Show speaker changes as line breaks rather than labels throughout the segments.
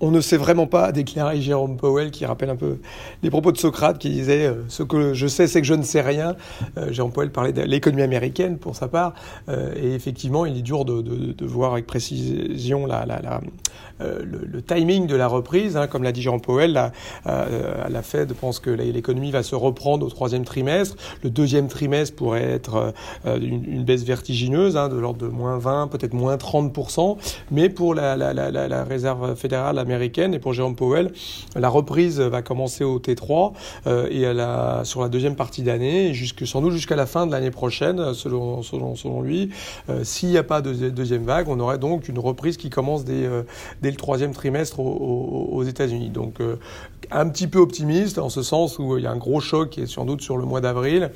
on ne sait vraiment pas, a déclaré Jérôme Powell, qui rappelle un peu les propos de Socrate, qui disait euh, Ce que je sais, c'est que je ne sais rien. Euh, Jérôme Powell parlait de l'économie américaine, pour sa part. Euh, et effectivement, il est dur de, voir avec précision le, timing de la reprise. Hein, comme l'a dit Jérôme Powell, la, Fed pense que l'économie va se reprendre au troisième trimestre. Le deuxième trimestre pourrait être une, baisse vertigineuse, hein, de l'ordre de moins 20, peut-être moins 30%. Mais pour la, la réserve fédérale et pour Jérôme Powell, la reprise va commencer au T3 euh, et sur la deuxième partie d'année, sans doute jusqu'à la fin de l'année prochaine, selon, lui. Euh, S'il n'y a pas de deuxième vague, on aurait donc une reprise qui commence dès, euh, le troisième trimestre aux, États-Unis. Donc un petit peu optimiste en ce sens où il y a un gros choc qui est sans doute sur le mois d'avril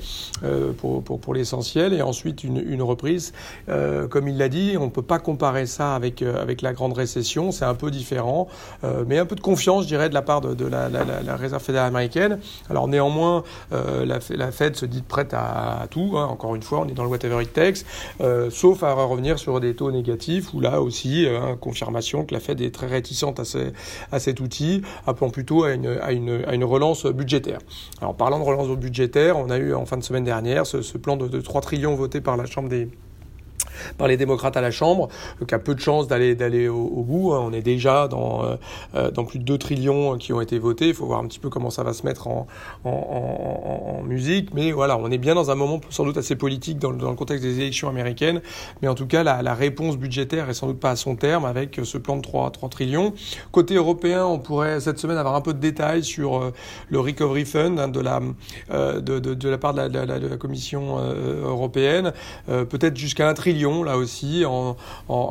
pour, l'essentiel et ensuite une, reprise. Comme il l'a dit, on ne peut pas comparer ça avec la grande récession, c'est un peu différent. Euh, mais un peu de confiance, je dirais, de la part de, la, Réserve fédérale américaine. Alors néanmoins, euh, la, Fed se dit prête à, tout. Hein. Encore une fois, on est dans le whatever it takes, euh, sauf à revenir sur des taux négatifs, où là aussi, hein, confirmation que la Fed est très réticente à, ce, à cet outil, appelant plutôt à une, relance budgétaire. Alors parlant de relance budgétaire, on a eu en fin de semaine dernière ce, ce plan de, de 3 trillions voté par la Chambre des par les démocrates à la Chambre, qui a peu de chances d'aller d'aller au, bout. Hein. On est déjà dans dans plus de 2 trillions qui ont été votés. Il faut voir un petit peu comment ça va se mettre en, musique. Mais voilà, on est bien dans un moment sans doute assez politique dans, le contexte des élections américaines. Mais en tout cas, la, réponse budgétaire est sans doute pas à son terme avec ce plan de 3, 3 trillions. Côté européen, on pourrait cette semaine avoir un peu de détails sur euh, le Recovery Fund hein, de, la, euh, de, de, la part de la, Commission euh, européenne. Peut-être jusqu'à un trillion là aussi,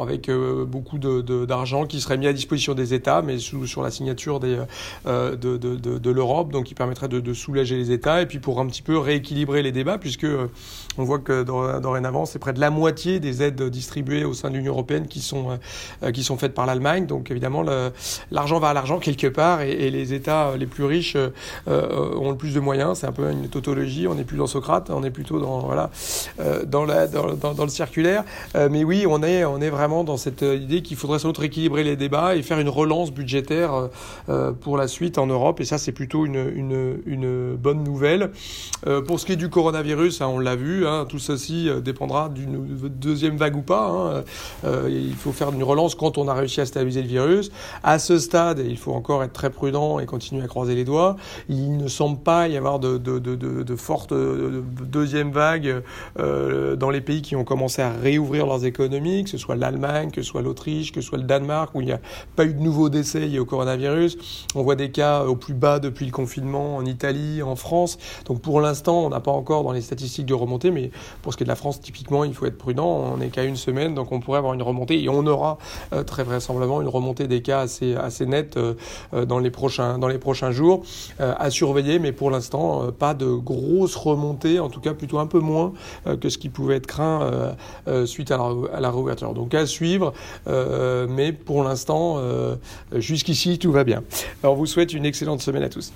avec euh, beaucoup d'argent de, qui serait mis à disposition des États, mais sous, sur la signature euh, de, de l'Europe, donc qui permettrait de, soulager les États, et puis pour un petit peu rééquilibrer les débats, puisque euh, on voit que dorénavant, c'est près de la moitié des aides distribuées au sein de l'Union européenne qui sont, qui sont faites par l'Allemagne, donc évidemment, l'argent va à l'argent quelque part, et, les États les plus riches ont le plus de moyens, c'est un peu une tautologie, on n'est plus dans Socrate, on est plutôt dans, voilà, dans, la, dans, dans le circulaire, euh, mais oui, on est, on est vraiment dans cette euh, idée qu'il faudrait sans doute rééquilibrer les débats et faire une relance budgétaire euh, pour la suite en Europe. Et ça, c'est plutôt une, une, bonne nouvelle. Pour ce qui est du coronavirus, hein, on l'a vu, hein, tout ceci dépendra d'une deuxième vague ou pas. Hein. il faut faire une relance quand on a réussi à stabiliser le virus. À ce stade, il faut encore être très prudent et continuer à croiser les doigts. Il ne semble pas y avoir de, de, de, fortes deuxième vague dans les pays qui ont commencé à réouvrir ouvrir leurs économies, que ce soit l'Allemagne, que ce soit l'Autriche, que ce soit le Danemark, où il n'y a pas eu de nouveaux décès liés au coronavirus. On voit des cas au plus bas depuis le confinement en Italie, en France. Donc pour l'instant, on n'a pas encore dans les statistiques de remontée, mais pour ce qui est de la France, typiquement, il faut être prudent. On n'est qu'à une semaine, donc on pourrait avoir une remontée et on aura euh, très vraisemblablement une remontée des cas assez, assez nette euh, euh dans, les prochains, jours euh, à surveiller, mais pour l'instant, euh, pas de grosse remontée, en tout cas plutôt un peu moins euh, que ce qui pouvait être craint suite à la, réouverture. Donc à suivre, euh, mais pour l'instant, euh, jusqu'ici, tout va bien. Alors, on vous souhaite une excellente semaine à tous.